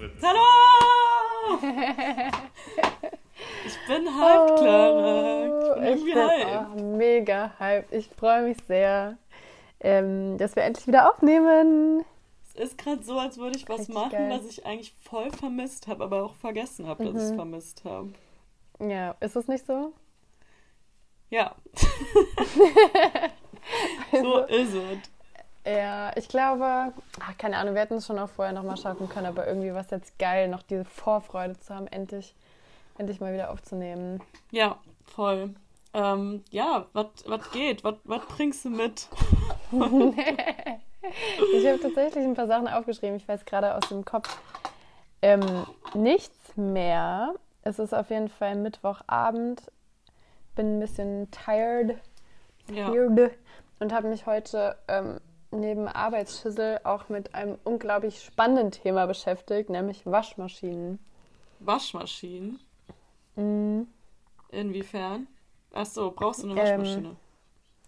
Fritz. Hallo! Ich bin hyped, Clara. Ich bin Oh, ich bin hyped. auch mega hyped. Ich freue mich sehr, ähm, dass wir endlich wieder aufnehmen. Es ist gerade so, als würde ich was Richtig machen, geil. was ich eigentlich voll vermisst habe, aber auch vergessen habe, dass ich es Mhm. vermisst habe. Ja, ist es nicht so? Ja. so ist es. Ja, ich glaube, ach, keine Ahnung, wir hätten es schon auch vorher nochmal schaffen können, aber irgendwie war es jetzt geil, noch diese Vorfreude zu haben, endlich, endlich mal wieder aufzunehmen. Ja, voll. Ähm, ja, was geht? Was bringst du mit? Ich habe tatsächlich ein paar Sachen aufgeschrieben. Ich weiß gerade aus dem Kopf ähm, nichts mehr. Es ist auf jeden Fall Mittwochabend. Bin ein bisschen tired, Ja. tired und habe mich heute ähm, neben Arbeitsschüssel auch mit einem unglaublich spannenden Thema beschäftigt, nämlich Waschmaschinen. Waschmaschinen? Mhm. Inwiefern? Ach so, brauchst du eine Ähm, Waschmaschine?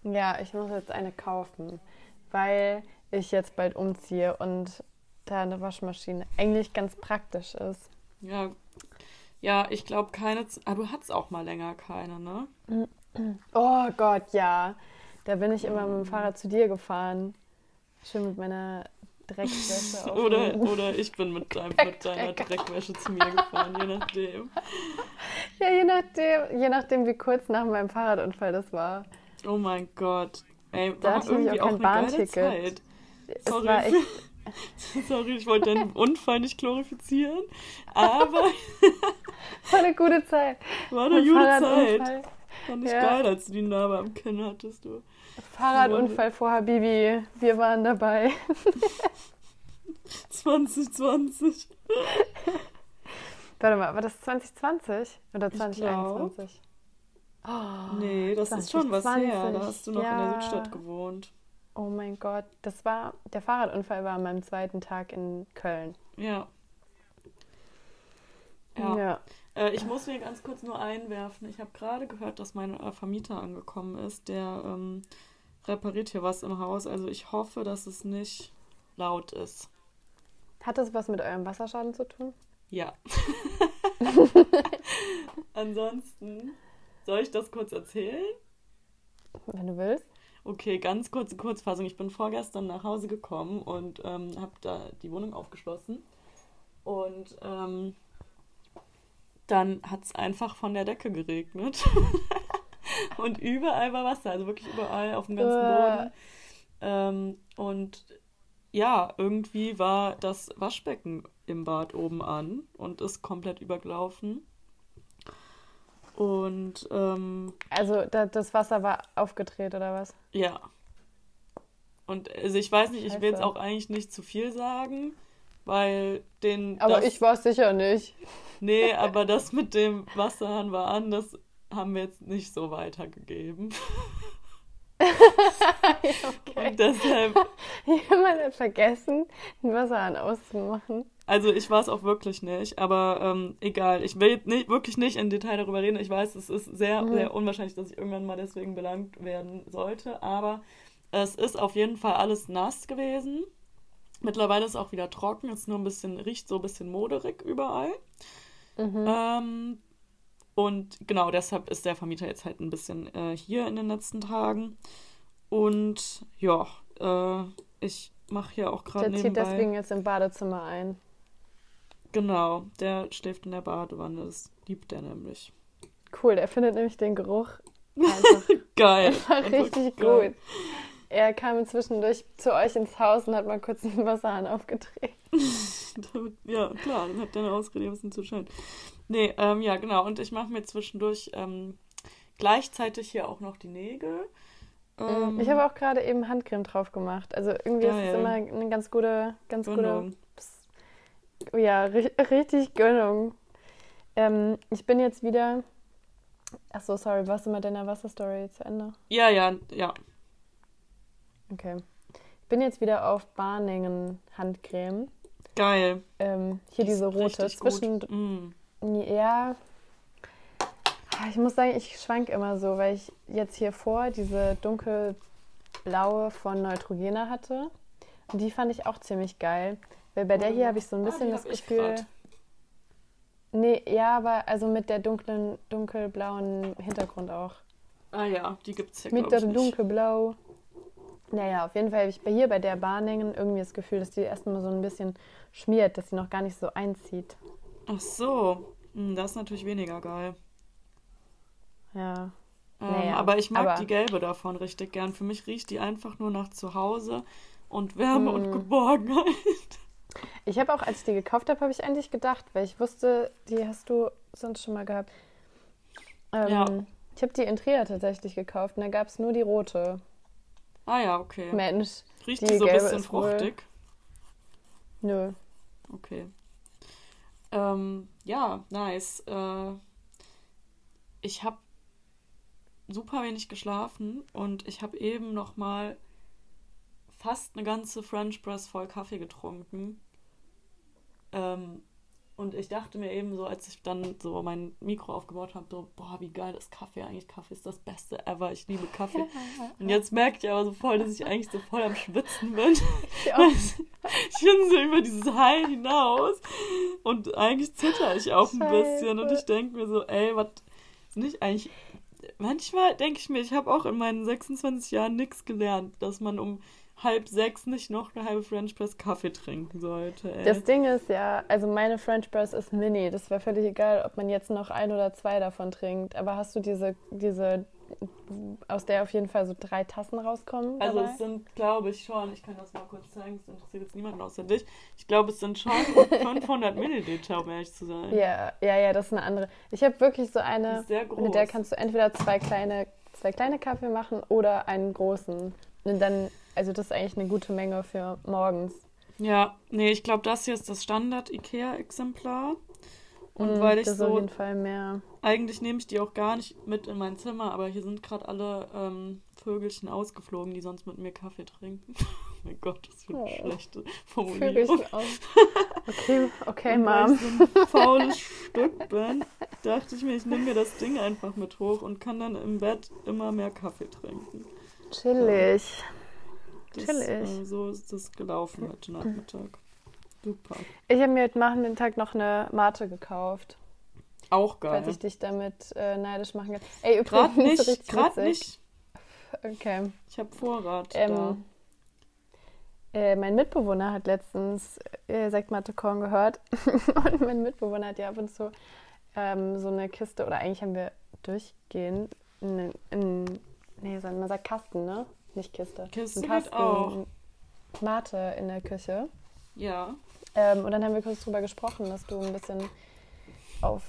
Ja, ich muss jetzt eine kaufen, weil ich jetzt bald umziehe und da eine Waschmaschine eigentlich ganz praktisch ist. Ja. Ja, ich glaube keine. Z- Ah, du hattest auch mal länger keine, ne? Oh Gott, ja. Da bin ich immer mit dem Fahrrad zu dir gefahren. Schön mit meiner Dreckwäsche. Oder, oder ich bin mit, deinem, mit deiner Dreckwäsche zu mir gefahren, je nachdem. Ja, je nachdem, je nachdem, wie kurz nach meinem Fahrradunfall das war. Oh mein Gott. Ey, Da hatte ich irgendwie auch auch kein eine geile Bahnticket. Zeit. Es Sorry. echt. Sorry, ich wollte deinen Unfall nicht glorifizieren, aber war eine gute Zeit. war eine gute Zeit. Fand ich Ja. geil, als du die Narbe am Kinn hattest, du. Fahrradunfall vor Habibi. Wir waren dabei. 2020. Warte mal, war das 2020 oder Ich 2021? Oh, Nee, das ist schon was her. 2020, Da hast du noch in ja. der Südstadt gewohnt. Oh mein Gott, das war der Fahrradunfall war an meinem zweiten Tag in Köln. Ja. Ja. ja. Äh, ich muss mir ganz kurz nur einwerfen. Ich habe gerade gehört, dass mein äh, Vermieter angekommen ist. Der ähm, repariert hier was im Haus. Also ich hoffe, dass es nicht laut ist. Hat das was mit eurem Wasserschaden zu tun? Ja. Ansonsten, soll ich das kurz erzählen? Wenn du willst. Okay, ganz kurze Kurzfassung. Ich bin vorgestern nach Hause gekommen und ähm, habe da die Wohnung aufgeschlossen. Und ähm, dann hat es einfach von der Decke geregnet. und überall war Wasser, also wirklich überall auf dem ganzen Uah. Boden. Ähm, und ja, irgendwie war das Waschbecken im Bad oben an und ist komplett übergelaufen. Und ähm, Also da, das Wasser war aufgedreht oder was? ja. Und also ich weiß nicht, ich will jetzt Scheiße. auch eigentlich nicht zu viel sagen, weil den. Aber das, ich war es sicher nicht. Nee, aber das mit dem Wasserhahn war an, das haben wir jetzt nicht so weitergegeben. okay. Und deshalb, Jemand hat vergessen, den Wasserhahn auszumachen. also ich war es auch wirklich nicht, aber ähm, egal. Ich will jetzt nicht, wirklich nicht in Detail darüber reden. Ich weiß, es ist sehr, Mhm. sehr unwahrscheinlich, dass ich irgendwann mal deswegen belangt werden sollte, aber es ist auf jeden Fall alles nass gewesen. Mittlerweile ist es auch wieder trocken, ist nur ein bisschen, riecht so ein bisschen moderig überall. Mhm. Ähm, und genau deshalb ist der Vermieter jetzt halt ein bisschen äh, hier in den letzten Tagen. Und ja, äh, ich mache hier auch gerade Der zieht nebenbei. deswegen jetzt im Badezimmer ein. Genau, der schläft in der Badewanne, das liebt er nämlich. Cool, der findet nämlich den Geruch einfach, Geil. einfach Einfach richtig geil. gut. Er kam zwischendurch zu euch ins Haus und hat mal kurz den Wasserhahn aufgedreht. Ja, klar, dann hat der eine Ausrede, ein bisschen zu schön. Nee, ähm, ja, genau. Und ich mache mir zwischendurch ähm, gleichzeitig hier auch noch die Nägel. Ähm, ich habe auch gerade eben Handcreme drauf gemacht. Also irgendwie ist es Geil. immer eine ganz gute, ganz gute Gönnung. Ja, ri richtig Gönnung. Ähm, ich bin jetzt wieder. Ach so, sorry, warst du mit deiner Wasserstory zu Ende? Ja, ja, ja. Okay. Ich bin jetzt wieder auf Barningen Handcreme. Geil. Ähm, hier Die diese rote. Zwischen. Mm. Ja. Ah, Ich muss sagen, ich schwank immer so, weil ich jetzt hier vor diese dunkelblaue von Neutrogena hatte. Und die fand ich auch ziemlich geil. Weil bei der hier habe ich so ein Ah, bisschen die das Gefühl. Nee, ja, aber also mit der dunklen, dunkelblauen Hintergrund auch. Ah ja, die gibt's hier, mit der ich, nicht. Naja, auf jeden Fall habe ich bei hier bei der Bahnengen irgendwie das Gefühl, dass die erstmal so ein bisschen schmiert, dass sie noch gar nicht so einzieht. Ach so, Hm, das ist natürlich weniger geil. Ja. Ähm, Naja, aber ich mag aber- die gelbe davon richtig gern. Für mich riecht die einfach nur nach Zuhause und Wärme und Mm. Geborgenheit. Ich habe auch, als ich die gekauft habe, habe ich eigentlich gedacht, weil ich wusste, die hast du sonst schon mal gehabt. Ähm, Ja. Ich habe die in Trier tatsächlich gekauft und da gab es nur die rote. Ah ja, okay. Mensch, Riecht die die so ein bisschen wohl- fruchtig? nö. Okay. Ähm, ja, nice. Äh, ich habe super wenig geschlafen und ich habe eben noch mal fast eine ganze French Press voll Kaffee getrunken. Ähm, und ich dachte mir eben so, als ich dann so mein Mikro aufgebaut habe, so, boah, wie geil ist Kaffee eigentlich. Kaffee ist das Beste ever. Ich liebe Kaffee. Und jetzt merkt ihr aber so voll, dass ich eigentlich so voll am Schwitzen bin. Ich auch. Ich bin so über dieses High hinaus und eigentlich zitter ich auch ein Scheiße. bisschen und ich denke mir so, ey, was nicht eigentlich. Manchmal denke ich mir, ich habe auch in meinen 26 Jahren nichts gelernt, dass man um halb sechs nicht noch eine halbe French Press Kaffee trinken sollte, ey. Das Ding ist ja, also meine French Press ist mini. Das wäre völlig egal, ob man jetzt noch ein oder zwei davon trinkt. Aber hast du diese, diese, aus der auf jeden Fall so drei Tassen rauskommen? also dabei? es sind, glaube ich, schon, ich kann das mal kurz zeigen, es interessiert jetzt niemanden außer dich. Ich glaube, es sind schon 500 Milliliter, um ehrlich zu sein. Ja, ja, ja, das ist eine andere. Ich habe wirklich so eine, ist sehr groß. mit der kannst du entweder zwei kleine, zwei kleine Kaffee machen oder einen großen. Und dann, also das ist eigentlich eine gute Menge für morgens. Ja, nee, ich glaube, das hier ist das Standard-IKEA-Exemplar. Und Mm, weil ich so, eigentlich nehme ich die auch gar nicht mit in mein Zimmer, aber hier sind gerade alle ähm, Vögelchen ausgeflogen, die sonst mit mir Kaffee trinken. oh mein Gott, das wird Oh. eine schlechte Formulierung. Vögelchen aus. Okay, okay, Und weil Mom. ich so ein faules Stück bin, dachte ich mir, ich nehme mir das Ding einfach mit hoch und kann dann im Bett immer mehr Kaffee trinken. Chillig. Das, äh, so ist das gelaufen heute Nachmittag. Super. Ich habe mir heute Nachmittag noch eine Mate gekauft, Auch geil. falls ich dich damit äh, neidisch machen kann. Ey, übrigens, Gerade so nicht, gerade nicht. Okay. Ich habe Vorrat da. Ähm, äh, mein Mitbewohner hat letztens äh, Sektmate Korn gehört und mein Mitbewohner hat ja ab und zu ähm, so eine Kiste oder eigentlich haben wir durchgehend in, in nee, man sagt Kasten, ne? Nicht Kiste. Kiste Ein geht auch. Mate in der Küche. Ja. Ähm, und dann haben wir kurz drüber gesprochen, dass du ein bisschen auf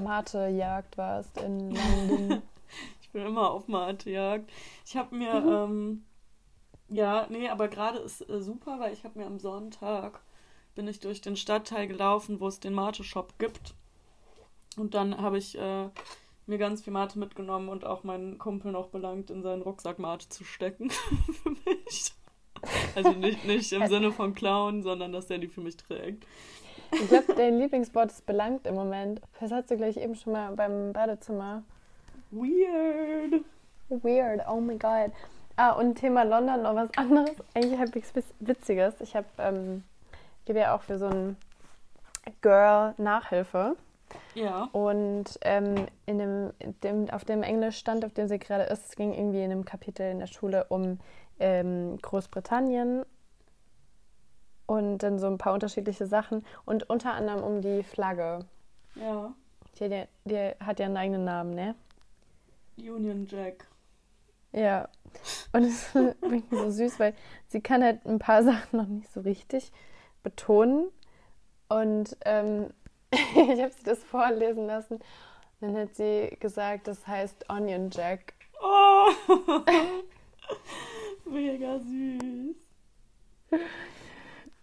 Mate-Jagd warst in London. Ich bin immer auf Matejagd. Ich habe mir, Mhm. ähm, ja, nee, aber gerade ist äh, super, weil ich habe mir am Sonntag bin ich durch den Stadtteil gelaufen, wo es den Mate-Shop gibt. Und dann habe ich äh, mir ganz viel Mate mitgenommen und auch meinen Kumpel noch belangt, in seinen Rucksack Mate zu stecken für mich. Also nicht, nicht im Sinne von Klauen, sondern dass der die für mich trägt. Ich glaube, dein Lieblingswort ist belangt im Moment. Das hast du gleich eben schon mal beim Badezimmer. Weird. Weird, oh my god. Ah, und Thema London noch was anderes. Eigentlich habe ich was Witziges. Ich habe, ähm, gebe ja auch für so ein Girl Nachhilfe. Ja. Und ähm, in dem, dem, auf dem Englischstand, auf dem sie gerade ist, es ging irgendwie in einem Kapitel in der Schule um ähm, Großbritannien und dann so ein paar unterschiedliche Sachen und unter anderem um die Flagge. Ja. Die, hat ja- die hat ja einen eigenen Namen, ne? Union Jack. Ja. Und es ist irgendwie so süß, weil sie kann halt ein paar Sachen noch nicht so richtig betonen. Und ähm, ich habe sie das vorlesen lassen. Dann hat sie gesagt, das heißt Onion Jack. Oh! Mega süß.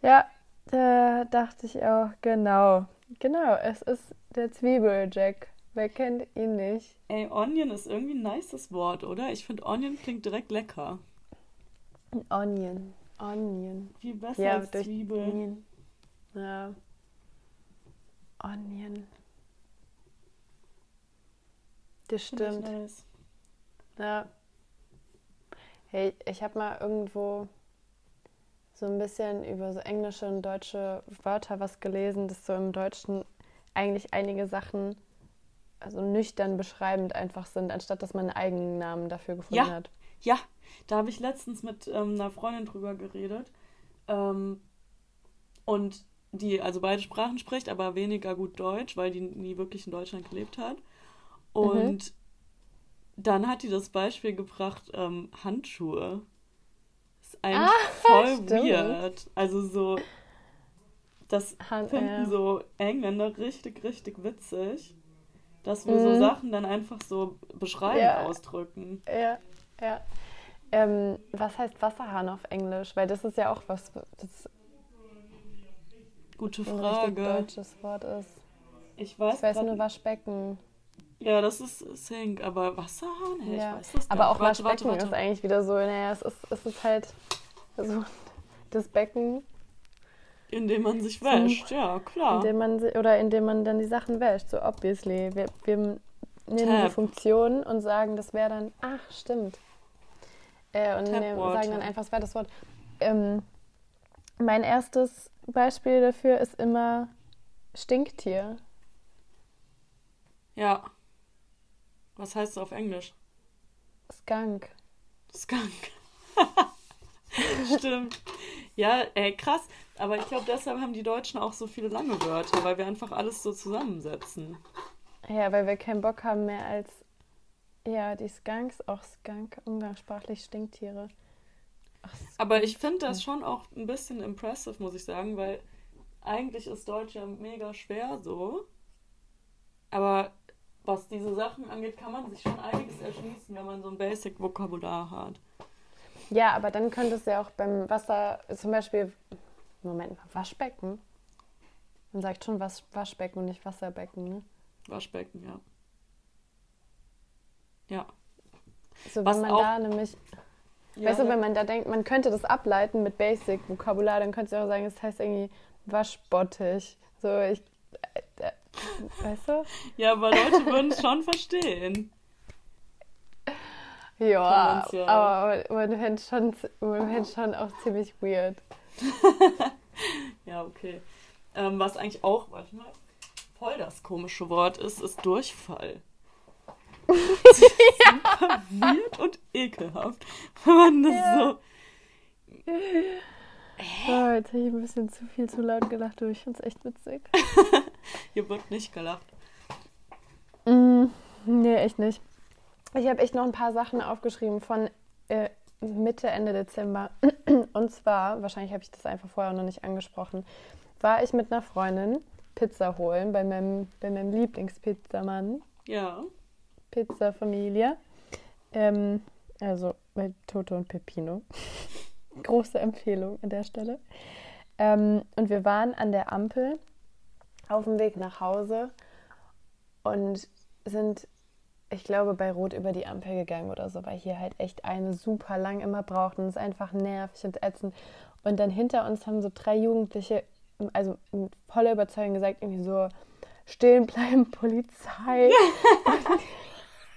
Ja, da dachte ich auch, genau. Genau, es ist der Zwiebel-Jack. Wer kennt ihn nicht? Ey, Onion ist irgendwie ein nices Wort, oder? Ich finde Onion klingt direkt lecker. Onion. Onion. Viel besser Ja, als Zwiebel. Onion. Ja. Onion. Das stimmt. nice. Ja. Hey, ich habe mal irgendwo so ein bisschen über so englische und deutsche Wörter was gelesen, dass so im Deutschen eigentlich einige Sachen also nüchtern beschreibend einfach sind, anstatt dass man einen eigenen Namen dafür gefunden Ja. hat. Ja, da habe ich letztens mit ähm, einer Freundin drüber geredet. Ähm, und die also beide Sprachen spricht, aber weniger gut Deutsch, weil die nie wirklich in Deutschland gelebt hat. Und dann hat die das Beispiel gebracht, ähm, Handschuhe. Ist eigentlich voll stimmt. weird. Also so, das Han- finden ja. so Engländer richtig, richtig witzig, dass wir so Mhm. Sachen dann einfach so beschreibend Ja. ausdrücken. Ja, ja. Ähm, was heißt Wasserhahn auf Englisch? Weil das ist ja auch was, das Gute ein richtig Frage. deutsches Wort ist. Ich weiß, Ich weiß nur Waschbecken. Ja, das ist Sink, aber Wasserhahn? Hey, Ja. ich weiß das Aber auch Warte, Waschbecken warte, ist warte. eigentlich wieder so, naja, es ist, es ist halt so das Becken, Indem man sich wäscht, ja, klar. in dem man oder in dem man dann die Sachen wäscht, so obviously. Wir, wir nehmen die Tap. Funktion und sagen, das wäre dann, ach, stimmt. Äh, und nehmen, sagen dann einfach, es wäre das Wort. Ähm, mein erstes Beispiel dafür ist immer Stinktier. Ja. Was heißt das auf Englisch? Skunk. Skunk. Stimmt. Ja, ey, krass. Aber ich glaube, deshalb haben die Deutschen auch so viele lange Wörter, weil wir einfach alles so zusammensetzen. Ja, weil wir keinen Bock haben mehr als, ja, die Skunks, auch Skunk, umgangssprachlich Stinktiere. Ach, Aber ich finde das schon auch ein bisschen impressive, muss ich sagen, weil eigentlich ist Deutsch ja mega schwer so. Aber was diese Sachen angeht, kann man sich schon einiges erschließen, wenn man so ein Basic-Vokabular hat. Ja, aber dann könnte es ja auch beim Wasser, zum Beispiel, Moment mal, Waschbecken. Man sagt schon Wasch, Waschbecken und nicht Wasserbecken, ne? Waschbecken, ja. Ja. So, Was wenn man auch- da nämlich, ja weißt du, wenn man da denkt, man könnte das ableiten mit Basic-Vokabular, dann könnte es auch sagen, es heißt irgendwie Waschbottich. So, ich, äh, äh, weißt du? ja, aber Leute würden es schon verstehen. Ja, aber man fände es schon, man schon auch ziemlich weird. Ja, okay. Ähm, was eigentlich auch, warte mal, voll das komische Wort ist, ist Durchfall. Super weird und ekelhaft, wenn man das Ja. so. Oh, jetzt habe ich ein bisschen zu viel zu laut gelacht, aber ich finde es echt witzig. Hier wird nicht gelacht. Mm, nee, echt nicht. Ich habe echt noch ein paar Sachen aufgeschrieben von äh, Mitte, Ende Dezember. Und zwar, wahrscheinlich habe ich das einfach vorher noch nicht angesprochen, war ich mit einer Freundin Pizza holen bei meinem, bei meinem Lieblingspizzamann, Ja. Pizza Familie. Ähm, also bei Toto und Peppino. Große Empfehlung an der Stelle. Ähm, und wir waren an der Ampel auf dem Weg nach Hause und sind, ich glaube, bei Rot über die Ampel gegangen oder so, weil hier halt echt eine super lang immer braucht und es ist einfach nervig und ätzend. Und dann hinter uns haben so drei Jugendliche, also mit voller Überzeugung gesagt, irgendwie so, stehen bleiben, Polizei.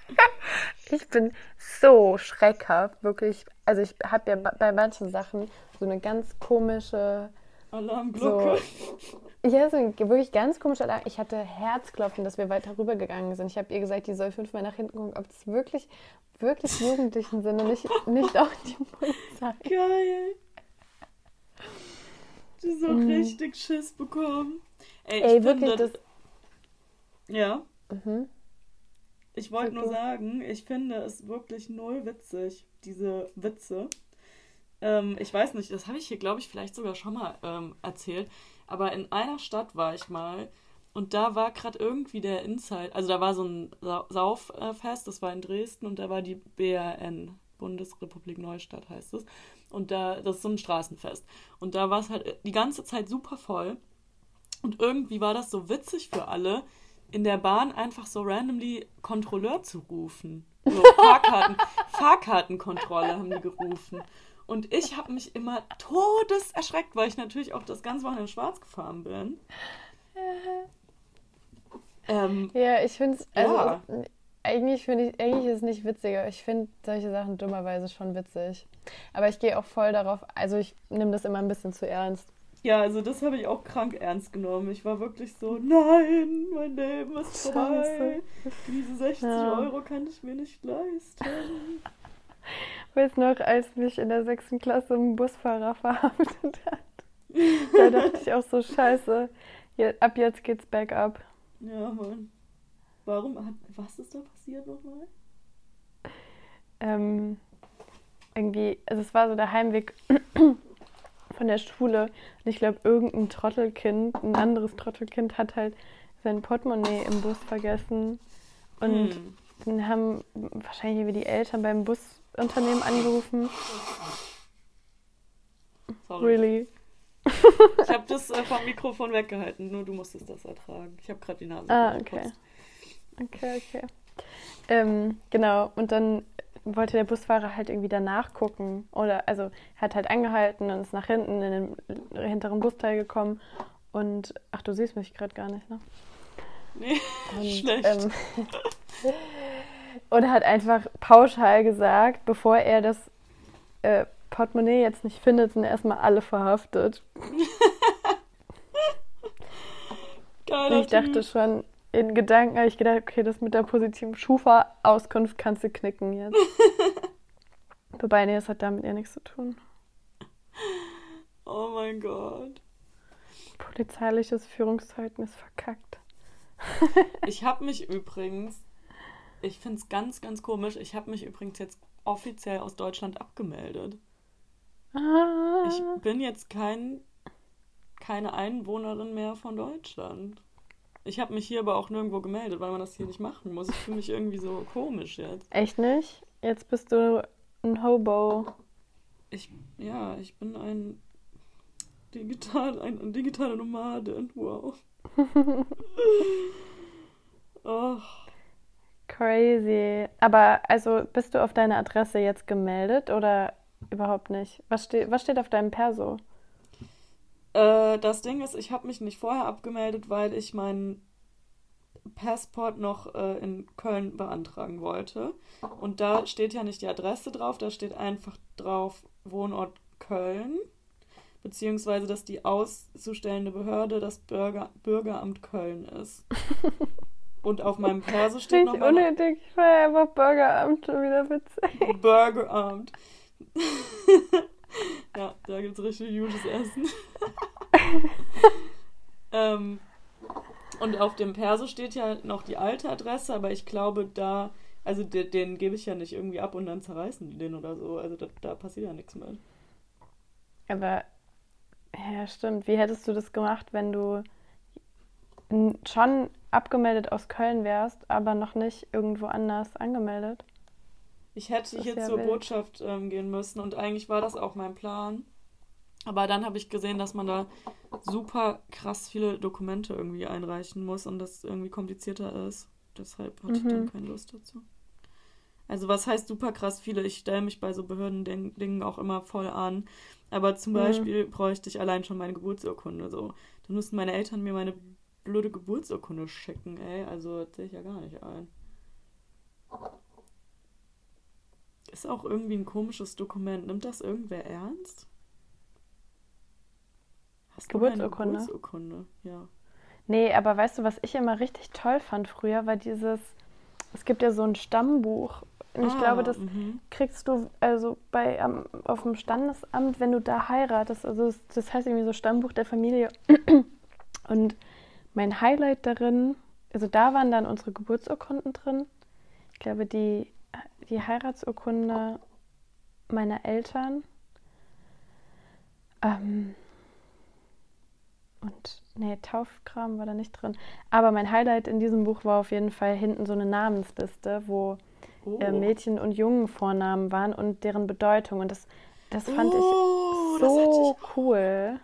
ich bin so schreckhaft, wirklich. Also ich habe ja bei manchen Sachen so eine ganz komische, Alarmglocke. ja, so ein wirklich ganz komische Alarm. Ich hatte Herzklopfen, dass wir weiter rübergegangen sind. Ich habe ihr gesagt, die soll fünfmal nach hinten gucken, ob es wirklich, wirklich Jugendlichen sind und nicht, nicht auch die Polizei. Geil. Die so Mhm. richtig Schiss bekommen. Ey, ich Ey, wirklich, das. Ja. Mhm. Ich wollte nur sagen, ich finde es wirklich null witzig, diese Witze. Ähm, ich weiß nicht, das habe ich hier, glaube ich, vielleicht sogar schon mal ähm, erzählt. Aber in einer Stadt war ich mal und da war gerade irgendwie der Inside, also da war so ein Sa Sauffest, das war in Dresden und da war die BRN, Bundesrepublik Neustadt heißt es. Und da, das ist so ein Straßenfest. Und da war es halt die ganze Zeit super voll. Und irgendwie war das so witzig für alle, in der Bahn einfach so randomly Kontrolleur zu rufen. So Fahrkarten, Fahrkartenkontrolle haben die gerufen. Und ich habe mich immer todeserschreckt, weil ich natürlich auch das ganze Wochenende schwarz gefahren bin. Ähm, Ja, ich finde es, also, Ja. eigentlich finde ich, eigentlich ist es nicht witziger. Ich finde solche Sachen dummerweise schon witzig. Aber ich gehe auch voll darauf, also ich nehme das immer ein bisschen zu ernst. Ja, also das habe ich auch krank ernst genommen. Ich war wirklich so, nein, mein Leben ist vorbei. Diese 60 ja. Euro kann ich mir nicht leisten. Ich weiß noch, als mich in der sechsten Klasse ein Busfahrer verhaftet hat. Da dachte ich auch so, scheiße, ab jetzt geht's bergab. Ja, Mann. Warum? Hat, was ist da passiert nochmal? Ähm, irgendwie, also es war so der Heimweg von der Schule. Und ich glaube, irgendein Trottelkind, ein anderes Trottelkind hat halt sein Portemonnaie im Bus vergessen. Und hm. dann haben wahrscheinlich wie die Eltern beim Busunternehmen angerufen. Sorry. Really? Ich habe das äh, vom Mikrofon weggehalten, nur du musstest das ertragen. Ich habe gerade die Nase ah, okay. Okay, okay. Ähm, genau, und dann wollte der Busfahrer halt irgendwie danach gucken. Oder, also, hat halt angehalten und ist nach hinten in den hinteren Busteil gekommen. Und, ach, du siehst mich gerade gar nicht, ne? Nee, und, schlecht. Ähm, und hat einfach pauschal gesagt, bevor er das äh, Portemonnaie jetzt nicht findet, sind erstmal alle verhaftet. Geiler ich dachte schon, in Gedanken habe ich gedacht, okay, das mit der positiven Schufa-Auskunft kannst du knicken jetzt. Wobei, nee, das hat damit ja nichts zu tun. Oh mein Gott. Polizeiliches Führungszeugnis verkackt. ich habe mich übrigens, ich finde es ganz, ganz komisch, ich habe mich übrigens jetzt offiziell aus Deutschland abgemeldet. Ah. Ich bin jetzt kein, keine Einwohnerin mehr von Deutschland. Ich habe mich hier aber auch nirgendwo gemeldet, weil man das hier nicht machen muss. Ich fühle mich irgendwie so komisch jetzt. Echt nicht? Jetzt bist du ein Hobo. Ich, ja, ich bin ein digital, ein, ein digitaler Nomade. Wow. oh. Crazy. Aber also bist du auf deine Adresse jetzt gemeldet oder überhaupt nicht? Was, ste was steht auf deinem Perso? Äh, das Ding ist, ich habe mich nicht vorher abgemeldet, weil ich meinen Passport noch äh, in Köln beantragen wollte. Und da steht ja nicht die Adresse drauf, da steht einfach drauf Wohnort Köln, beziehungsweise dass die auszustellende Behörde das Bürger Bürgeramt Köln ist. Und auf meinem Perso steht noch. unnötig, ich war einfach Bürgeramt schon wieder witzig. Bürgeramt. ja, da gibt es richtig gutes Essen. ähm, und auf dem Perso steht ja noch die alte Adresse, aber ich glaube, da, also den, den gebe ich ja nicht irgendwie ab und dann zerreißen die den oder so. Also da, da passiert ja nichts mehr. Aber, ja, stimmt. Wie hättest du das gemacht, wenn du schon abgemeldet aus Köln wärst, aber noch nicht irgendwo anders angemeldet? Ich hätte hier zur wild. Botschaft ähm, gehen müssen und eigentlich war das auch mein Plan. Aber dann habe ich gesehen, dass man da super krass viele Dokumente irgendwie einreichen muss und das irgendwie komplizierter ist. Deshalb hatte mhm. ich dann mhm. keine Lust dazu. Also was heißt super krass viele? Ich stelle mich bei so Behördendingen auch immer voll an. Aber zum mhm. Beispiel bräuchte ich allein schon meine Geburtsurkunde. So. Dann müssten meine Eltern mir meine blöde Geburtsurkunde schicken, ey. Also das sehe ich ja gar nicht ein. Ist auch irgendwie ein komisches Dokument. Nimmt das irgendwer ernst? Hast Geburtsurkunde? Geburtsurkunde, ja. Nee, aber weißt du, was ich immer richtig toll fand früher, war dieses, es gibt ja so ein Stammbuch. Und ich ah, glaube, das mh. kriegst du also bei um, auf dem Standesamt, wenn du da heiratest. Also das, das heißt irgendwie so Stammbuch der Familie. Und mein Highlight darin, also da waren dann unsere Geburtsurkunden drin. Ich glaube, die, die Heiratsurkunde meiner Eltern. Ähm, und nee, Taufkram war da nicht drin. Aber mein Highlight in diesem Buch war auf jeden Fall hinten so eine Namensliste, wo oh. äh, Mädchen- und Jungenvornamen waren und deren Bedeutung. Und das, das fand oh, ich so ich cool.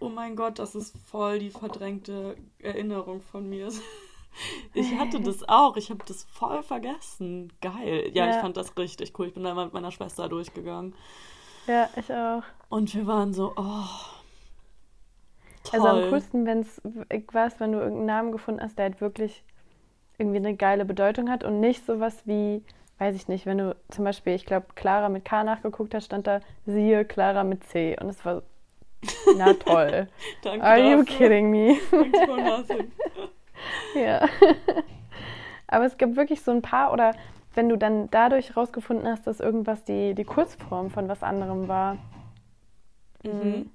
Oh mein Gott, das ist voll die verdrängte Erinnerung von mir. Ich hatte das auch. Ich habe das voll vergessen. Geil. Ja, ja, ich fand das richtig cool. Ich bin da mal mit meiner Schwester durchgegangen. Ja, ich auch. Und wir waren so, oh, Toll. Also am coolsten, wenn es, weiß, wenn du irgendeinen Namen gefunden hast, der halt wirklich irgendwie eine geile Bedeutung hat und nicht sowas wie, weiß ich nicht, wenn du zum Beispiel, ich glaube, Clara mit K nachgeguckt hast, stand da, siehe Clara mit C. Und es war, na toll. Danke Are you dafür. kidding me? Ja. Aber es gibt wirklich so ein paar, oder wenn du dann dadurch rausgefunden hast, dass irgendwas die, die Kurzform von was anderem war. Mhm.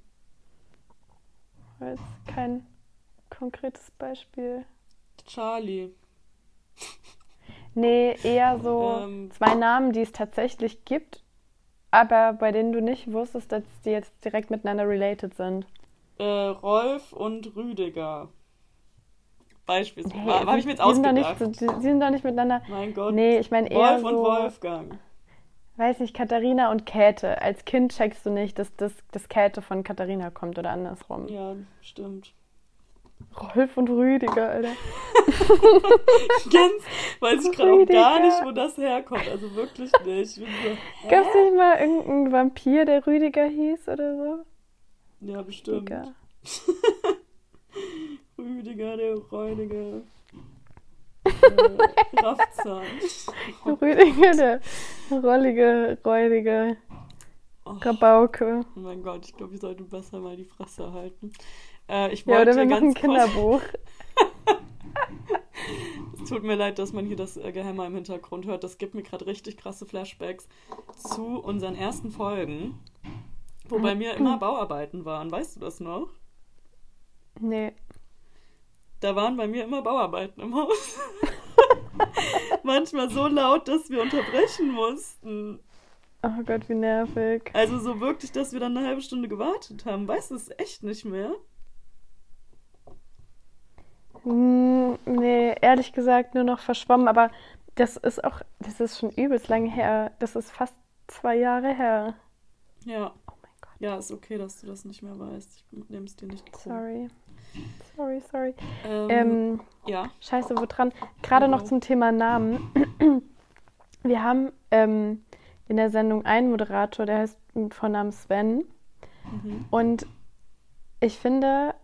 War jetzt kein konkretes Beispiel. Charlie. Nee, eher so Ähm. zwei Namen, die es tatsächlich gibt, aber bei denen du nicht wusstest, dass die jetzt direkt miteinander related sind. Äh, Rolf und Rüdiger. Beispielsweise. Nee, Habe ich mir jetzt die sind, doch ausgedacht. so- die sind doch nicht miteinander. Mein Gott. Nee, ich meine eher Wolf so, und Wolfgang. weiß nicht, Katharina und Käthe. Als Kind checkst du nicht, dass das, das Käthe von Katharina kommt oder andersrum. Ja, stimmt. Rolf und Rüdiger, Alter. Ganz weiß ich gerade auch gar nicht, wo das herkommt. Also wirklich nicht. So? Gab es nicht mal irgendeinen Vampir, der Rüdiger hieß oder so? Ja, bestimmt. Rüdiger. Der Räudige. Äh, Raffzahn. Rüdiger, der rollige, räudige Oh, Rabauke. oh mein Gott, ich glaube, ich sollte besser mal die Fresse halten. Äh, ich Ja, wollte oder wir machen ein ganz Kinderbuch. Es tut mir leid, dass man hier das äh, Gehämmer im Hintergrund hört. Das gibt mir gerade richtig krasse Flashbacks zu unseren ersten Folgen, wo bei mir immer Bauarbeiten waren. Weißt du das noch? Nee. Da waren bei mir immer Bauarbeiten im Haus. Manchmal so laut, dass wir unterbrechen mussten. Oh Gott, wie nervig. Also so wirklich, dass wir dann eine halbe Stunde gewartet haben. Weißt du es echt nicht mehr? Hm, nee, ehrlich gesagt nur noch verschwommen, aber das ist auch, das ist schon übelst lange her. Das ist fast zwei Jahre her. Ja. Oh mein Gott, Ja, ist okay, dass du das nicht mehr weißt. Ich nehme es dir nicht krumm. sorry. Sorry, sorry. Ähm, Ähm, ja. scheiße, wo dran? Gerade noch Oh. zum Thema Namen. Wir haben ähm, in der Sendung einen Moderator, der heißt mit Vornamen Sven. Mhm. Und ich finde,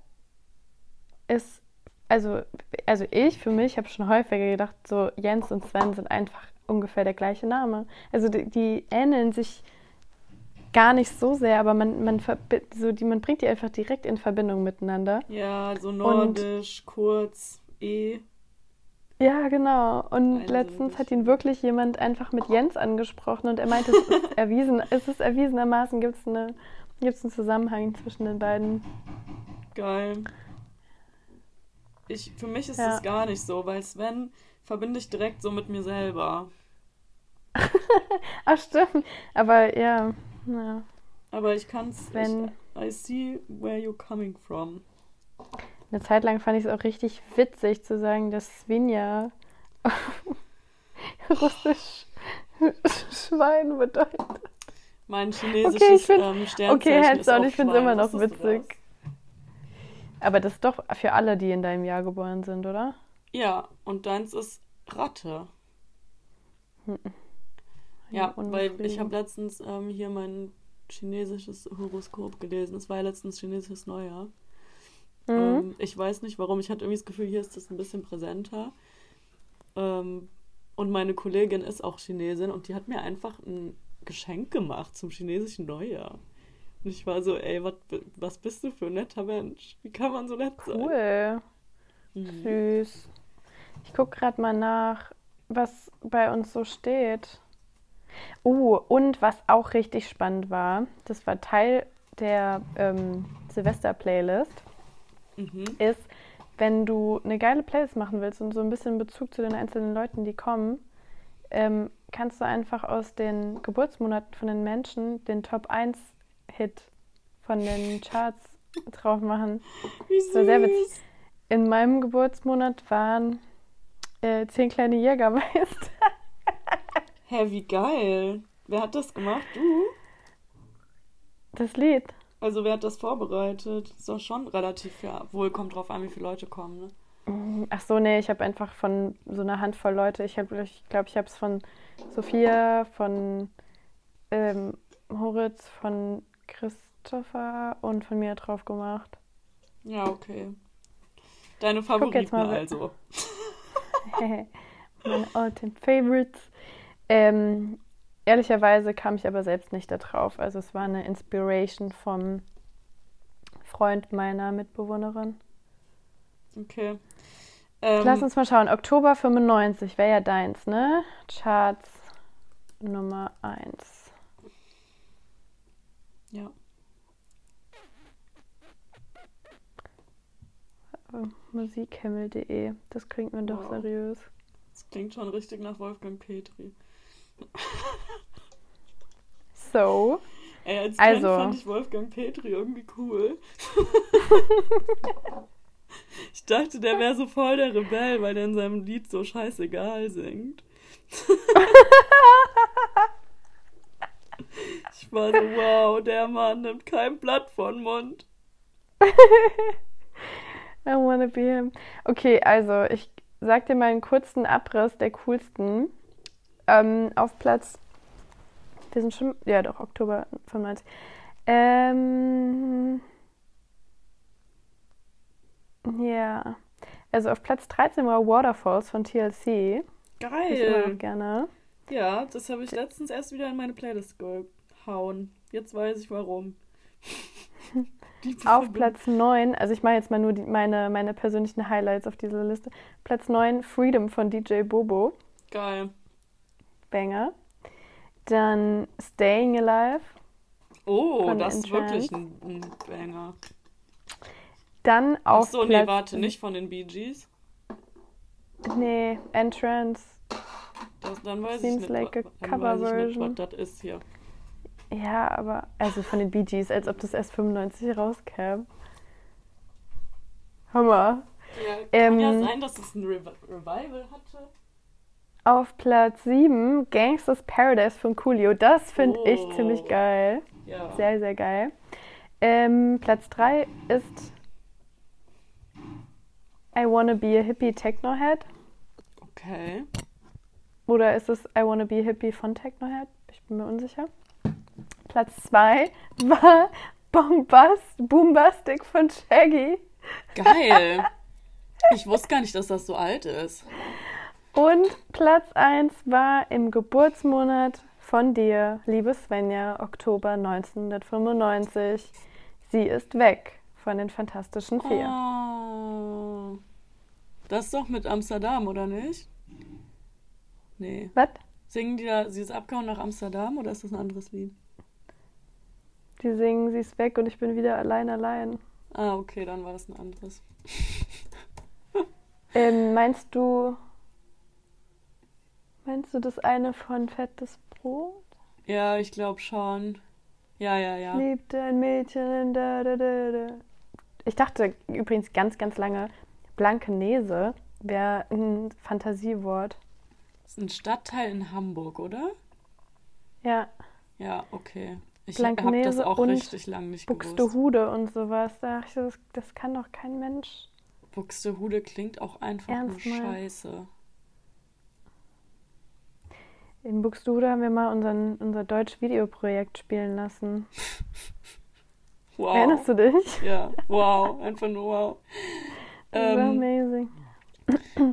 es, also, also ich für mich habe schon häufiger gedacht, so Jens und Sven sind einfach ungefähr der gleiche Name. Also die, die ähneln sich gar nicht so sehr, aber man, man, so die, man bringt die einfach direkt in Verbindung miteinander. Ja, so nordisch, kurz, eh. Ja, genau. Und Also letztens hat ihn wirklich jemand einfach mit Jens angesprochen und er meinte, es ist erwiesen, es ist erwiesenermaßen gibt es eine, gibt's einen Zusammenhang zwischen den beiden. Geil. Ich, für mich ist Ja. das gar nicht so, weil Sven verbinde ich direkt so mit mir selber. Ach stimmt. Aber ja, ja. Aber ich kann's. Ich, I see where you're coming from. Eine Zeit lang fand ich es auch richtig witzig zu sagen, dass Svenja russisch Schwein bedeutet. Mein chinesisches Okay, ich find- ähm, Sternzeichen Okay, auch ich finde es immer noch witzig. Aber das ist doch für alle, die in deinem Jahr geboren sind, oder? Ja, und deins ist Ratte. Ja, weil ich habe letztens ähm, hier mein chinesisches Horoskop gelesen. Es war ja letztens chinesisches Neujahr. Mhm. Ähm, ich weiß nicht warum. Ich hatte irgendwie das Gefühl, hier ist das ein bisschen präsenter. Ähm, und meine Kollegin ist auch Chinesin und die hat mir einfach ein Geschenk gemacht zum chinesischen Neujahr. Und ich war so, ey, wat, was bist du für ein netter Mensch? Wie kann man so nett sein? Cool. Mhm. Süß. Ich gucke gerade mal nach, was bei uns so steht. Oh, und was auch richtig spannend war, das war Teil der ähm, Silvester-Playlist, Mhm. ist, wenn du eine geile Playlist machen willst und so ein bisschen Bezug zu den einzelnen Leuten, die kommen, ähm, kannst du einfach aus den Geburtsmonaten von den Menschen den Top 1 Hit von den Charts drauf machen. Wie Das war sehr witzig. süß. In meinem Geburtsmonat waren äh, zehn kleine Jägermeister. Hä, wie geil. Wer hat das gemacht? Du? Das Lied. Also wer hat das vorbereitet? Ist doch schon relativ viel. Wohl kommt drauf an, wie viele Leute kommen, ne? Ach so, nee, ich habe einfach von so einer Handvoll Leute, ich glaube, ich, glaub, ich habe es von Sophia, von ähm, Horitz, von Christopher und von mir drauf gemacht. Ja, okay. Deine jetzt Favoriten also. Meine all-time favorites. Ähm, ehrlicherweise kam ich aber selbst nicht da drauf. Also es war eine Inspiration vom Freund meiner Mitbewohnerin. Okay. Lass Ähm, uns mal schauen. Oktober 95 wäre ja deins, ne? Charts Nummer 1. ja. Musikhimmel.de. Das klingt mir doch Wow. seriös. Das klingt schon richtig nach Wolfgang Petri. So. Ey, als Also. Kind fand ich Wolfgang Petri irgendwie cool. ich dachte, der wäre so voll der Rebell, weil der in seinem Lied so scheißegal singt. ich war so, wow, der Mann nimmt kein Blatt von Mund. I wanna be him. Okay, also ich sag dir mal einen kurzen Abriss der coolsten. Ähm, auf Platz. Wir sind schon. Ja, doch, Oktober 95. Ähm. Ja. Also auf Platz 13 war Waterfalls von TLC. Ich immer Geil. noch gerne. Ja, das habe ich letztens erst wieder in meine Playlist gehauen. Jetzt weiß ich warum. Auf Platz 9, also ich mache jetzt mal nur die, meine, meine persönlichen Highlights auf dieser Liste. Platz 9, Freedom von DJ Bobo. Geil. Banger. Dann Staying Alive. Oh, das ist wirklich ein, ein Banger. Dann Ach auf so, nee, Platz... warte, nicht von den Bee Gees. Nee, Entrance. Das, dann weiß Seems ich nicht, like a cover weiß ich nicht, version. was das ist hier. Ja, aber... Also von den Bee Gees, als ob das erst 95 rauskam. Hammer. Ja, kann Ähm, ja sein, dass es ein Revi Revival hatte. Auf Platz 7, Gangsters Paradise von Coolio. Das finde ich Oh. ziemlich geil. Ja. Sehr, sehr geil. Ähm, Platz 3 ist I Wanna Be a Hippie Technohead. Okay. Oder ist es I Wanna Be a Hippie von Technohead? Ich bin mir unsicher. Platz 2 war Bombast, Boombastic von Shaggy. Geil. ich wusste gar nicht, dass das so alt ist. Und Platz 1 war im Geburtsmonat von dir, liebe Svenja, Oktober 1995. Sie ist weg von den Fantastischen Vier. Oh. Das ist doch mit Amsterdam, oder nicht? Nee. Was? Singen die da, sie ist abgehauen nach Amsterdam oder ist das ein anderes Lied? Die singen, sie ist weg und ich bin wieder allein, allein. Ah, okay, dann war das ein anderes. Ähm, meinst du, meinst du das eine von Fettes Brot? Ja, ich glaube schon. Ja, ja, ja. Liebt ein Mädchen, da, da, da, da. Ich dachte übrigens ganz, ganz lange, Blankenese wäre ein Fantasiewort. Das ist ein Stadtteil in Hamburg, oder? Ja, Ja, okay. Ich habe das auch richtig lang nicht gewusst. Buxtehude und sowas. Da dachte ich, das, das kann doch kein Mensch. Buxtehude klingt auch einfach Ernst nur mal? scheiße. In Buxtehude haben wir mal unseren, unser Deutsch-Videoprojekt spielen lassen. Wow. Erinnerst du dich? Ja, wow. Einfach nur wow. Das war Ähm, amazing.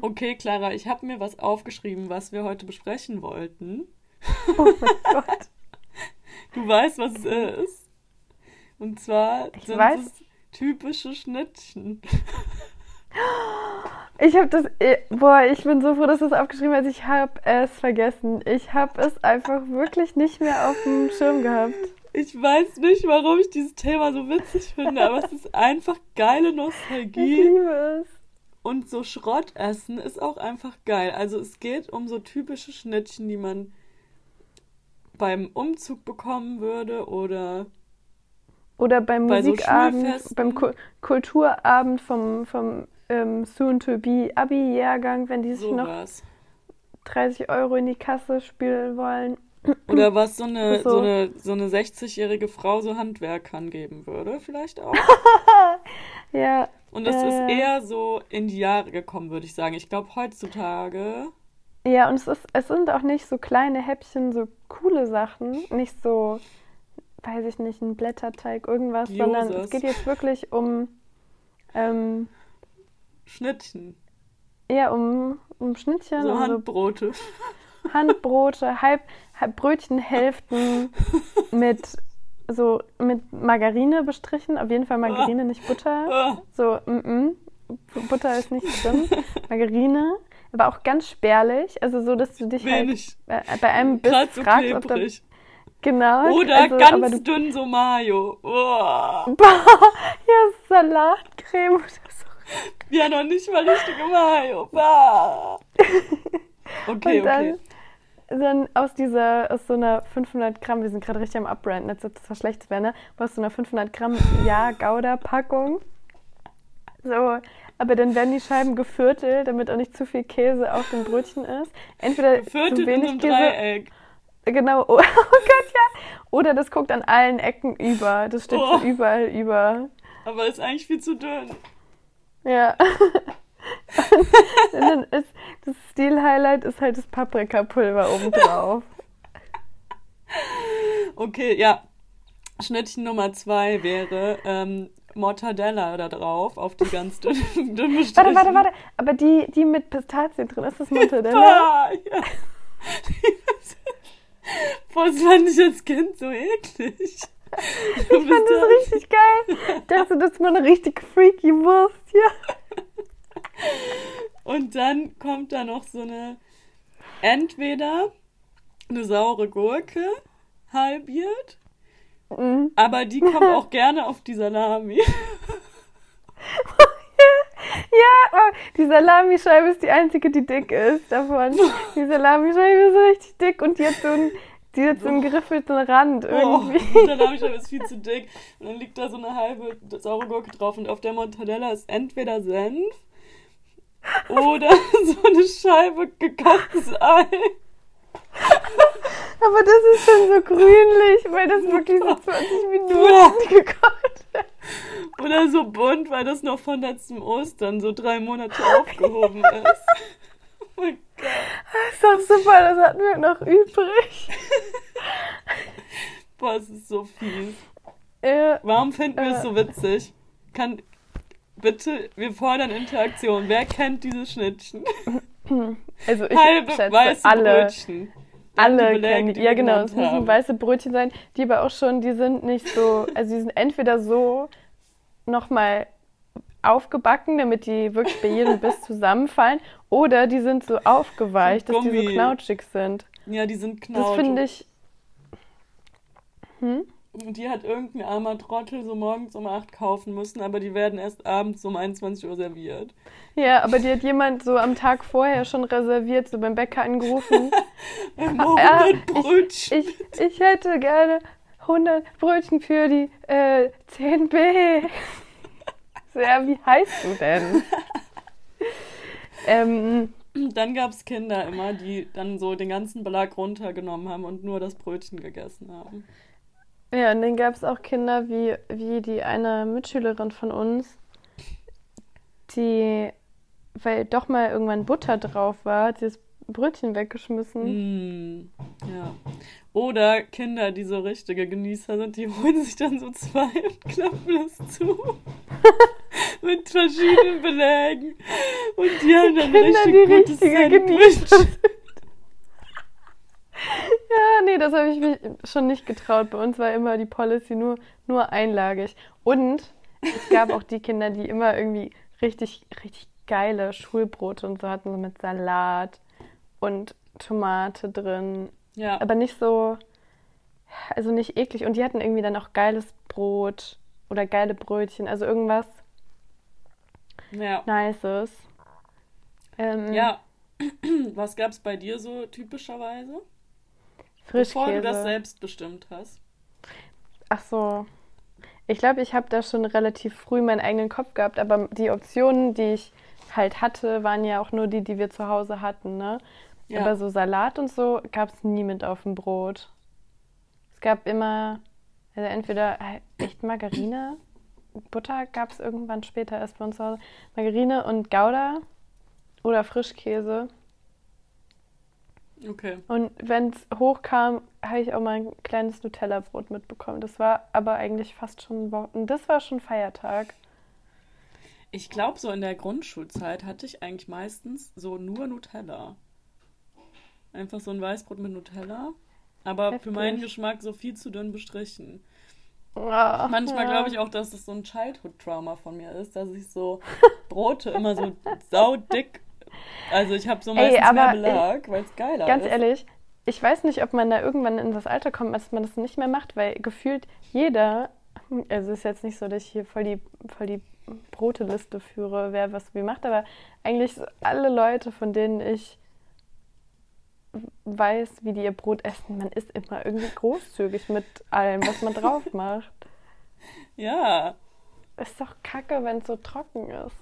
okay, Clara, ich habe mir was aufgeschrieben, was wir heute besprechen wollten. Oh mein Gott. Du weißt, was es ist. Und zwar Ich sind weiß. es typische Schnittchen. Ich habe das, eh, boah, ich bin so froh, dass du es aufgeschrieben hast. Ich habe es vergessen. Ich habe es einfach wirklich nicht mehr auf dem Schirm gehabt. Ich weiß nicht, warum ich dieses Thema so witzig finde, aber es ist einfach geile Ich Nostalgie. liebe es. Und so Schrottessen ist auch einfach geil. Also es geht um so typische Schnittchen, die man beim Umzug bekommen würde oder Oder beim Bei so Musikabend, Schulfesten. beim Ku Kulturabend vom, vom ähm, Soon-to-be-Abi-Jahrgang, wenn die sich noch sowas. 30 Euro in die Kasse spielen wollen. Oder was so eine, So. so eine, so eine 60-jährige Frau so Handwerkern geben würde, vielleicht auch. Ja, Und das Ja, ist eher so in die Jahre gekommen, würde ich sagen. Ich glaube, heutzutage. ja, und es, ist, es sind auch nicht so kleine Häppchen, so coole Sachen. Nicht so, weiß ich nicht, ein Blätterteig, irgendwas, sondern Joses. es geht jetzt wirklich um, ähm, Schnittchen. Ja, um, um Schnittchen. So Handbrote. So Handbrote, halb, halb Brötchenhälften mit so mit Margarine bestrichen. Auf jeden Fall Margarine, nicht Butter. So, mm, -mm. Butter ist nicht drin. Margarine, aber auch ganz spärlich. Also so, dass du dich Wenig. halt bei einem Biss Grad so fragst, ob da, genau. Oder also, ganz du, dünn so Mayo. Oh. ja, Salatcreme oder so. Ja, noch nicht mal richtige Mayo. Bah. Okay, Und dann, okay. dann aus dieser, aus so einer 500 Gramm, wir sind gerade richtig am Upbranden, als ob das was Schlechtes wäre, ne? Aber aus so einer 500 Gramm Ja-Gouda-Packung. So, aber dann werden die Scheiben geviertelt, damit auch nicht zu viel Käse auf dem Brötchen ist. Entweder Viertel zu in wenig einem Käse, Dreieck. genau, oh, oh Gott, ja. Oder das guckt an allen Ecken über, das steht Oh. so überall über. Aber ist eigentlich viel zu dünn. Ja. Dann ist das Stil-Highlight ist halt das Paprikapulver obendrauf. Okay, ja. Schnittchen Nummer zwei wäre ähm, Mortadella da drauf, auf die ganz dünnen, dünnen Warte, warte, warte. Aber die, die mit Pistazien drin, ist das Mortadella? Ja. Boah, das fand ich als Kind so eklig. Ich fand das richtig geil. Ich dachte, das war eine richtig freaky Wurst hier. Und dann kommt da noch so eine, entweder eine saure Gurke, halbiert, Mhm. aber die kommt auch gerne auf die Salami. Ja, oh, die Salamischeibe ist die einzige, die dick ist davon. Die Salamischeibe ist richtig dick und die hat so einen, die hat so einen geriffelten Rand Oh, irgendwie. die Salamischeibe ist viel zu dick. Und dann liegt da so eine halbe saure Gurke drauf und auf der Mortadella ist entweder Senf oder so eine Scheibe gekochtes Ei. Aber das ist schon so grünlich, weil das wirklich so 20 Minuten gekocht wird. Oder so bunt, weil das noch von letztem Ostern so drei Monate aufgehoben ist. Mein Gott. Das ist doch super, das hatten wir noch übrig. Boah, es ist so fies. Äh, Warum finden wir es so witzig? Kann. Bitte, wir fordern Interaktion. Wer kennt dieses Schnittchen? also ich Halbe schätze, weiße alle, Brötchen. Alle kennen die. Ja genau, es müssen weiße Brötchen sein, die aber auch schon, die sind nicht so, also die sind entweder so nochmal aufgebacken, damit die wirklich bei jedem Biss zusammenfallen, oder die sind so aufgeweicht, dass die so knautschig sind. Ja, die sind knaut. Das finde ich. Hm? Und die hat irgendein armer Trottel so morgens um 8 kaufen müssen, aber die werden erst abends um 21 Uhr serviert. Ja, aber die hat jemand so am Tag vorher schon reserviert, so beim Bäcker angerufen. Beim ja, 100 Brötchen. Ich, ich hätte gerne 100 Brötchen für die äh, 10b. So, ja, wie heißt du denn? ähm, Dann gab es Kinder immer, die dann so den ganzen Belag runtergenommen haben und nur das Brötchen gegessen haben. ja, und dann gab es auch Kinder wie, wie die eine Mitschülerin von uns, die, weil doch mal irgendwann Butter drauf war, das Brötchen weggeschmissen. Mm, ja. Oder Kinder, die so richtige Genießer sind, die holen sich dann so zwei und klappen das zu. Mit verschiedenen Belägen. Und die haben dann Kinder, richtig die gutes richtige. Genießer. Ja, nee, das habe ich mich schon nicht getraut. Bei uns war immer die Policy nur, nur einlagig. Und es gab auch die Kinder, die immer irgendwie richtig, richtig geile Schulbrote und so hatten, so mit Salat und Tomate drin. Ja, Aber nicht so, also nicht eklig. Und die hatten irgendwie dann auch geiles Brot oder geile Brötchen, also irgendwas ja. Nices. Ähm, Ja. Was gab's bei dir so typischerweise? Frischkäse. Bevor du das selbst bestimmt hast. Ach so. Ich glaube, ich habe da schon relativ früh meinen eigenen Kopf gehabt, aber die Optionen, die ich halt hatte, waren ja auch nur die, die wir zu Hause hatten, ne? Ja. Aber so Salat und so gab es nie mit auf dem Brot. Es gab immer, also entweder äh, echt Margarine, Butter gab es irgendwann später erst bei uns zu Hause, Margarine und Gouda oder Frischkäse. Okay. Und wenn es hochkam, habe ich auch mal ein kleines Nutella-Brot mitbekommen. Das war aber eigentlich fast schon Wo und das war schon Feiertag. Ich glaube, so in der Grundschulzeit hatte ich eigentlich meistens so nur Nutella. Einfach so ein Weißbrot mit Nutella. Aber Heftig. für meinen Geschmack so viel zu dünn bestrichen. Oh, Manchmal ja. glaube ich auch, dass das so ein Childhood-Trauma von mir ist, dass ich so Brote immer so saudick. Also ich habe so Ey, meistens mehr aber, Belag, weil es geiler Ganz ist. ehrlich, ich weiß nicht, ob man da irgendwann in das Alter kommt, dass man das nicht mehr macht, weil gefühlt jeder, also es ist jetzt nicht so, dass ich hier voll die, voll die Broteliste führe, wer was wie macht, aber eigentlich so alle Leute, von denen ich weiß, wie die ihr Brot essen, man ist immer irgendwie großzügig mit allem, was man drauf macht. Ja, Ist doch kacke, wenn es so trocken ist.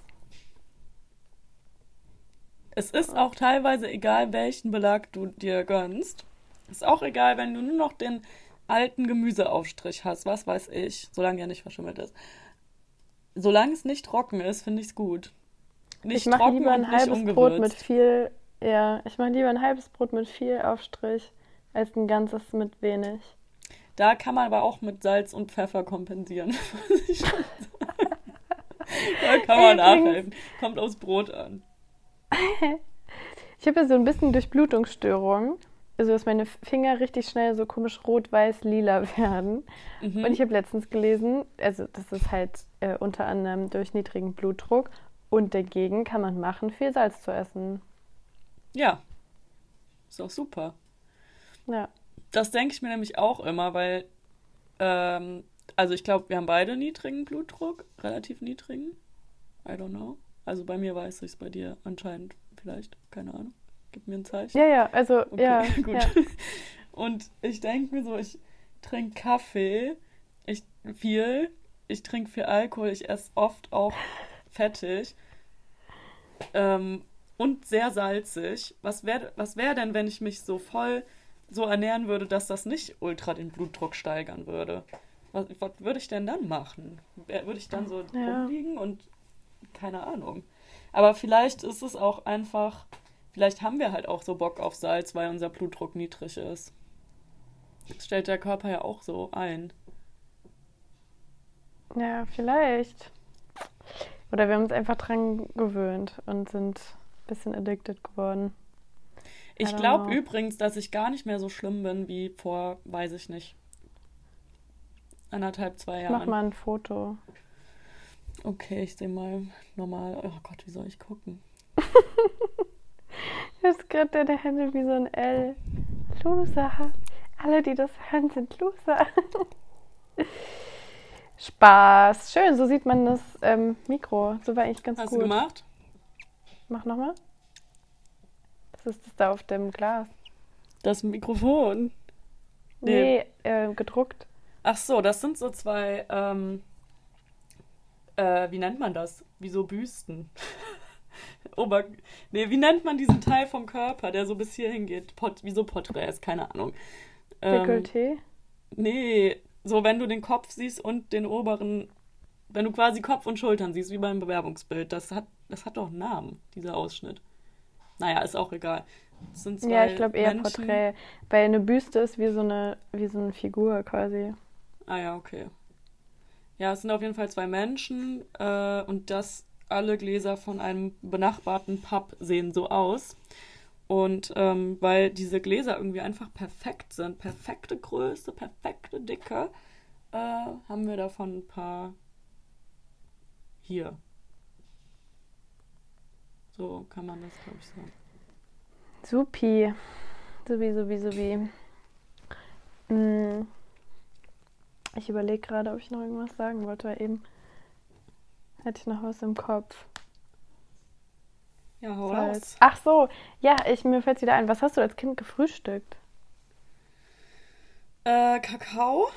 es ist auch teilweise egal, welchen Belag du dir gönnst. Ist auch egal, wenn du nur noch den alten Gemüseaufstrich hast, was weiß ich, solange er nicht verschimmelt ist. Solange es nicht trocken ist, finde ich es gut. Nicht ich mache lieber ein halbes Brot mit viel, ja, ich mache lieber ein halbes Brot mit viel Aufstrich als ein ganzes mit wenig. Da kann man aber auch mit Salz und Pfeffer kompensieren. da kann man nachhelfen. Kommt aufs Brot an. Ich habe ja so ein bisschen Durchblutungsstörung. Also, dass meine Finger richtig schnell so komisch rot, weiß, lila werden. Mhm. Und ich habe letztens gelesen, also das ist halt äh, unter anderem durch niedrigen Blutdruck und dagegen kann man machen, viel Salz zu essen. Ja. Ist auch super. Ja. Das denke ich mir nämlich auch immer, weil, ähm, also ich glaube, wir haben beide niedrigen Blutdruck, relativ niedrigen. I don't know. Also bei mir weiß ich es, bei dir anscheinend vielleicht, keine Ahnung. Gib mir ein Zeichen. Ja, ja, also, Okay, ja. gut. ja. Und ich denke mir so, ich trinke Kaffee, ich viel, ich trinke viel Alkohol, ich esse oft auch fettig ähm, und sehr salzig. Was wäre was wär denn, wenn ich mich so voll so ernähren würde, dass das nicht ultra den Blutdruck steigern würde? Was, was würde ich denn dann machen? Würde ich dann so Ja. rumliegen und keine Ahnung. Aber vielleicht ist es auch einfach, vielleicht haben wir halt auch so Bock auf Salz, weil unser Blutdruck niedrig ist. Das stellt der Körper ja auch so ein. Ja, vielleicht. Oder wir haben uns einfach dran gewöhnt und sind bisschen addicted geworden. I Ich glaube übrigens, dass ich gar nicht mehr so schlimm bin wie vor, weiß ich nicht, anderthalb, zwei Ich mach Jahren. mal ein Foto. Okay, ich sehe mal normal. Oh Gott, wie soll ich gucken? Jetzt gerade deine Hände wie so ein L. Loser. Alle, die das hören, sind Loser. Spaß. Schön, so sieht man das ähm, Mikro. So war eigentlich ganz Hast gut. du gemacht? Mach nochmal. Was ist das da auf dem Glas? Das Mikrofon. Nee, äh, gedruckt. Ach so, das sind so zwei, ähm, äh, wie nennt man das? Wie so Büsten. Ober, nee, wie nennt man diesen Teil vom Körper, der so bis hierhin geht? Pot, wie so Porträts, keine Ahnung. Ähm, Dekolleté. nee, so wenn du den Kopf siehst und den oberen, wenn du quasi Kopf und Schultern siehst, wie beim Bewerbungsbild, das hat, das hat doch einen Namen, dieser Ausschnitt. Naja, ist auch egal. Das sind zwei Ja, ich glaube eher Menschen. Porträt. Weil eine Büste ist wie so eine, wie so eine Figur quasi. Ah ja, okay. Ja, es sind auf jeden Fall zwei Menschen äh, und das alle Gläser von einem benachbarten Pub sehen so aus. Und ähm, weil diese Gläser irgendwie einfach perfekt sind, perfekte Größe, perfekte Dicke, äh, haben wir davon ein paar hier. So kann man das, glaube ich, sagen. Supi. Supi, supi, supi. Mm. Ich überlege gerade, ob ich noch irgendwas sagen wollte, weil eben hatte ich noch was im Kopf. Ja, hau raus. Ach so, ja, ich, mir fällt wieder ein. Was hast du als Kind gefrühstückt? Äh, Kakao.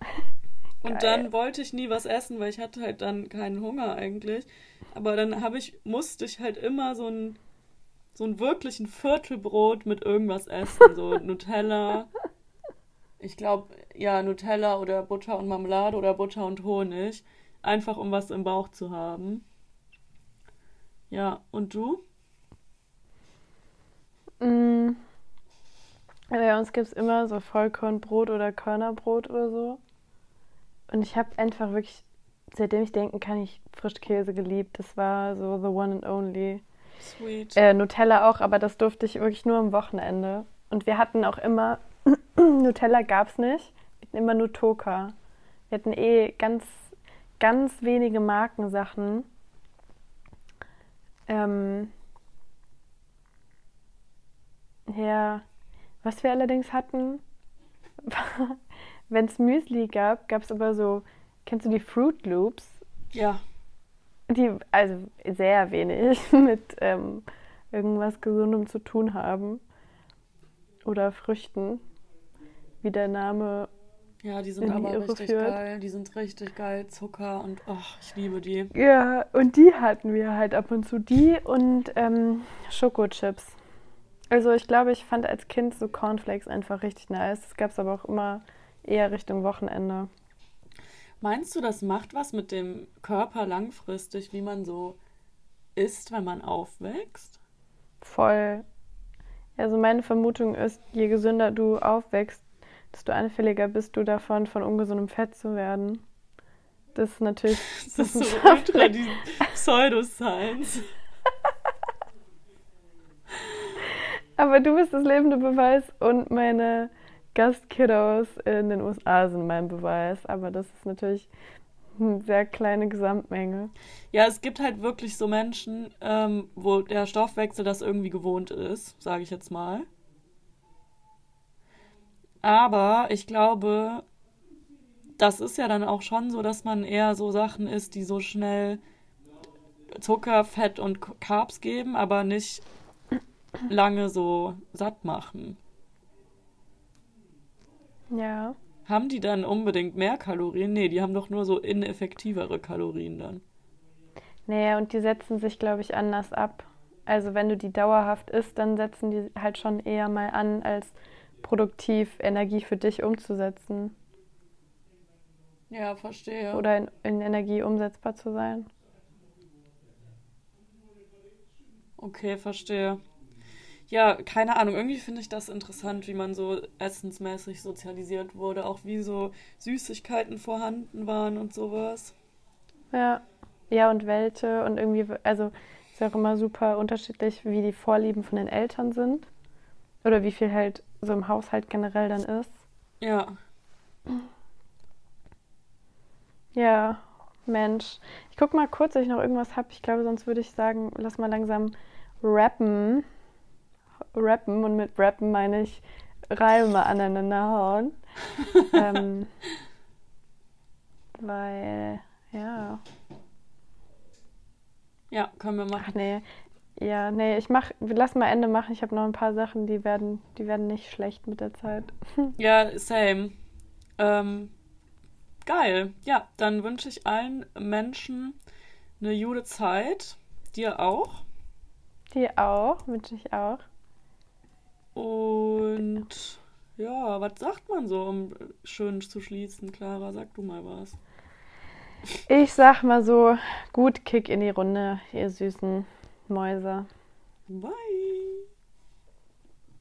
Und Geil. dann wollte ich nie was essen, weil ich hatte halt dann keinen Hunger eigentlich. Aber dann habe ich, musste ich halt immer so ein, so ein wirklichen Viertelbrot mit irgendwas essen. So Nutella. Ich glaube, ja, Nutella oder Butter und Marmelade oder Butter und Honig. Einfach um was im Bauch zu haben. Ja, und du? Mm. Bei uns gibt es immer so Vollkornbrot oder Körnerbrot oder so. Und ich habe einfach wirklich seitdem ich denken kann, ich Frischkäse geliebt. Das war so the one and only. Sweet. Äh, Nutella auch, aber das durfte ich wirklich nur am Wochenende. Und wir hatten auch immer, Nutella gab es nicht, wir hatten immer nur Toka. Wir hatten eh ganz, ganz wenige Markensachen. Ähm, ja, was wir allerdings hatten, wenn es Müsli gab, gab es aber so, kennst du die Fruit Loops? ja. die also sehr wenig mit ähm, irgendwas Gesundem zu tun haben. Oder Früchten, wie der Name. Ja, die sind die aber richtig führt. geil. Die sind richtig geil. Zucker und oh, ich liebe die. Ja, und die hatten wir halt ab und zu. Die und ähm, Schokochips. Also ich glaube, ich fand als Kind so Cornflakes einfach richtig nice. Das gab es aber auch immer eher Richtung Wochenende. Meinst du, das macht was mit dem Körper langfristig, wie man so isst, wenn man aufwächst? Voll. Also meine Vermutung ist, je gesünder du aufwächst, desto anfälliger bist du davon, von ungesundem Fett zu werden. Das ist natürlich Das ist so ultra die Pseudoscience. Aber du bist das lebende Beweis und meine Gastkiddos in den USA sind mein Beweis. Aber das ist natürlich eine sehr kleine Gesamtmenge. Ja, es gibt halt wirklich so Menschen, ähm, wo der Stoffwechsel das irgendwie gewohnt ist, sage ich jetzt mal. Aber ich glaube, das ist ja dann auch schon so, dass man eher so Sachen isst, die so schnell Zucker, Fett und Carbs geben, aber nicht lange so satt machen. Ja. Haben die dann unbedingt mehr Kalorien? Nee, die haben doch nur so ineffektivere Kalorien dann. Naja, und die setzen sich, glaube ich, anders ab. Also wenn du die dauerhaft isst, dann setzen die halt schon eher mal an, als produktiv Energie für dich umzusetzen Ja, verstehe. oder in, in Energie umsetzbar zu sein. Okay, verstehe. Ja, keine Ahnung. Irgendwie finde ich das interessant, wie man so essensmäßig sozialisiert wurde. Auch wie so Süßigkeiten vorhanden waren und sowas. Ja, ja, und welche und irgendwie, also ist ja auch immer super unterschiedlich, wie die Vorlieben von den Eltern sind oder wie viel halt so im Haushalt generell dann ist. Ja. Ja, Mensch. Ich guck mal kurz, ob ich noch irgendwas habe. Ich glaube, sonst würde ich sagen, lass mal langsam rappen. Rappen und mit rappen meine ich Reime aneinander hauen. ähm, weil, ja. Ja, können wir Ach machen. nee. Ja, nee, ich mach, lass mal Ende machen. Ich habe noch ein paar Sachen, die werden, die werden nicht schlecht mit der Zeit. Ja, same. Ähm, geil. Ja, dann wünsche ich allen Menschen eine gute Zeit. Dir auch. Die auch, wünsche ich auch. Und ja, was sagt man so, um schön zu schließen? Clara, sag du mal was. Ich sag mal so, gut Kick in die Runde, ihr süßen Mäuse. Bye.